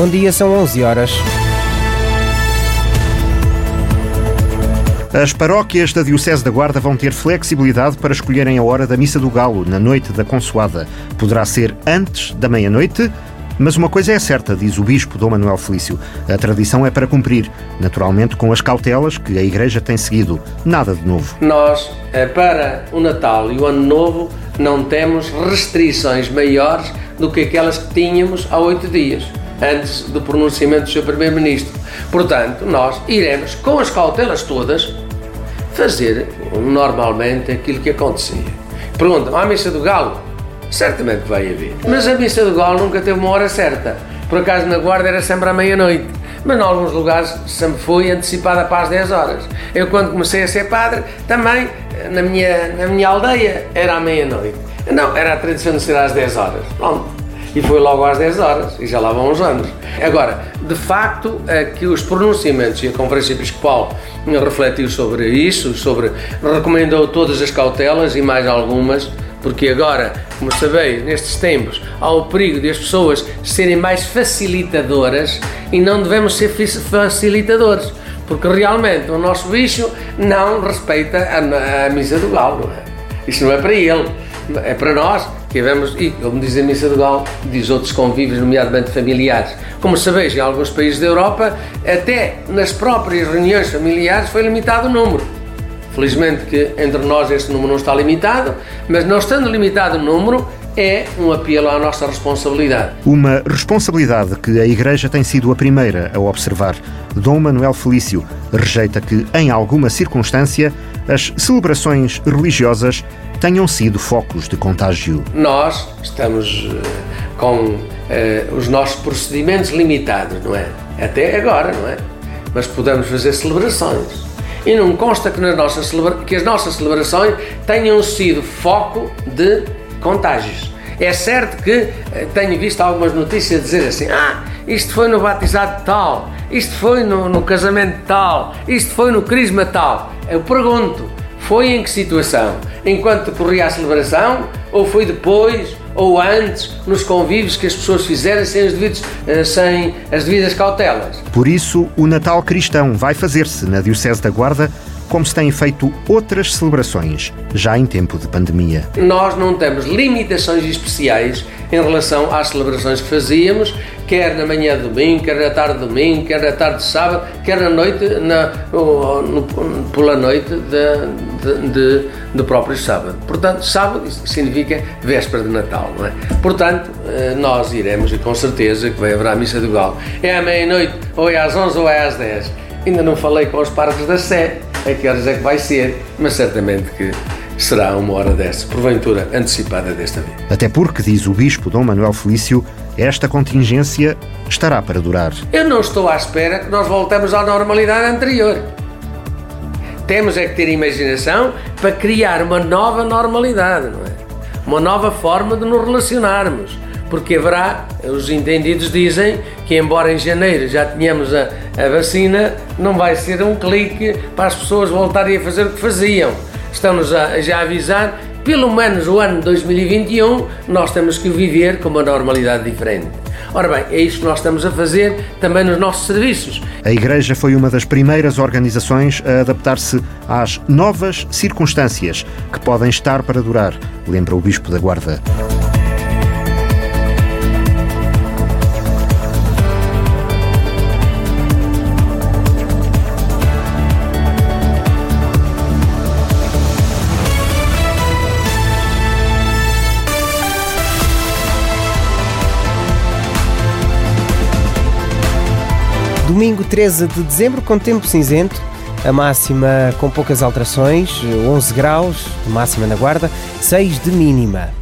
Bom dia, são 11 horas. As paróquias da Diocese da Guarda vão ter flexibilidade para escolherem a hora da Missa do Galo, na noite da Consoada. Poderá ser antes da meia-noite, mas uma coisa é certa, diz o Bispo Dom Manuel Felício. A tradição é para cumprir, naturalmente com as cautelas que a Igreja tem seguido. Nada de novo. Nós, eh, para o Natal e o Ano Novo, não temos restrições maiores do que aquelas que tínhamos há oito dias, antes do pronunciamento do Sr. Primeiro-Ministro. Portanto, nós iremos, com as cautelas todas, fazer normalmente aquilo que acontecia. Perguntam, há a missa do galo? Certamente vai haver. Mas a missa do galo nunca teve uma hora certa. Por acaso na guarda era sempre à meia-noite. Mas em alguns lugares sempre foi antecipada para as 10 horas. Eu quando comecei a ser padre, também na minha, na minha aldeia era à meia-noite. Não, era a tradição de ser às 10 horas. Pronto e foi logo às 10 horas, e já lá vão uns anos. Agora, de facto, é que os pronunciamentos e a Conferência Episcopal refletiu sobre isso, sobre recomendou todas as cautelas e mais algumas, porque agora, como sabeis, nestes tempos, há o perigo de as pessoas serem mais facilitadoras e não devemos ser facilitadores, porque realmente o nosso bicho não respeita a, a missa do galo, é? Isso não é para ele, é para nós Tivemos, e como diz a Missa do Galo, diz outros convívios, nomeadamente familiares. Como sabeis, em alguns países da Europa, até nas próprias reuniões familiares foi limitado o número. Felizmente que entre nós este número não está limitado, mas não estando limitado o número, é um apelo à nossa responsabilidade. Uma responsabilidade que a Igreja tem sido a primeira a observar. Dom Manuel Felício rejeita que, em alguma circunstância, as celebrações religiosas tenham sido focos de contágio. Nós estamos uh, com uh, os nossos procedimentos limitados, não é? Até agora, não é? Mas podemos fazer celebrações. E não consta que, que as nossas celebrações tenham sido foco de contágios. É certo que uh, tenho visto algumas notícias dizer assim: ah, isto foi no batizado tal, isto foi no, no casamento tal, isto foi no crisma tal. Eu pergunto, foi em que situação? Enquanto corria a celebração? Ou foi depois? Ou antes? Nos convívios que as pessoas fizeram sem, os devidos, eh, sem as devidas cautelas? Por isso, o Natal cristão vai fazer-se na Diocese da Guarda como se têm feito outras celebrações, já em tempo de pandemia. Nós não temos limitações especiais em relação às celebrações que fazíamos, quer na manhã de domingo, quer na tarde de domingo, quer na tarde de sábado, quer na noite, na, no, pela noite de, de, de, do próprio sábado. Portanto, sábado significa véspera de Natal, não é? Portanto, eh, nós iremos e com certeza que vai haver a missa do Galo. É à meia-noite, ou é às 11 ou é às 10. Ainda não falei com os parques da Sé, a que horas é que vai ser, mas certamente que será uma hora dessa, porventura antecipada desta vez. Até porque, diz o Bispo Dom Manuel Felício, esta contingência estará para durar. Eu não estou à espera que nós voltemos à normalidade anterior. Temos é que ter imaginação para criar uma nova normalidade, não é? Uma nova forma de nos relacionarmos porque haverá, os entendidos dizem que, embora em janeiro já tenhamos a, a vacina, não vai ser um clique para as pessoas voltarem a fazer o que faziam. Estão-nos a, já a avisar, pelo menos o ano 2021, nós temos que viver com uma normalidade diferente. Ora bem, é isso que nós estamos a fazer também nos nossos serviços. A Igreja foi uma das primeiras organizações a adaptar-se às novas circunstâncias que podem estar para durar, lembra o Bispo da Guarda. Domingo 13 de dezembro, com tempo cinzento, a máxima com poucas alterações, 11 graus, máxima na guarda, 6 de mínima.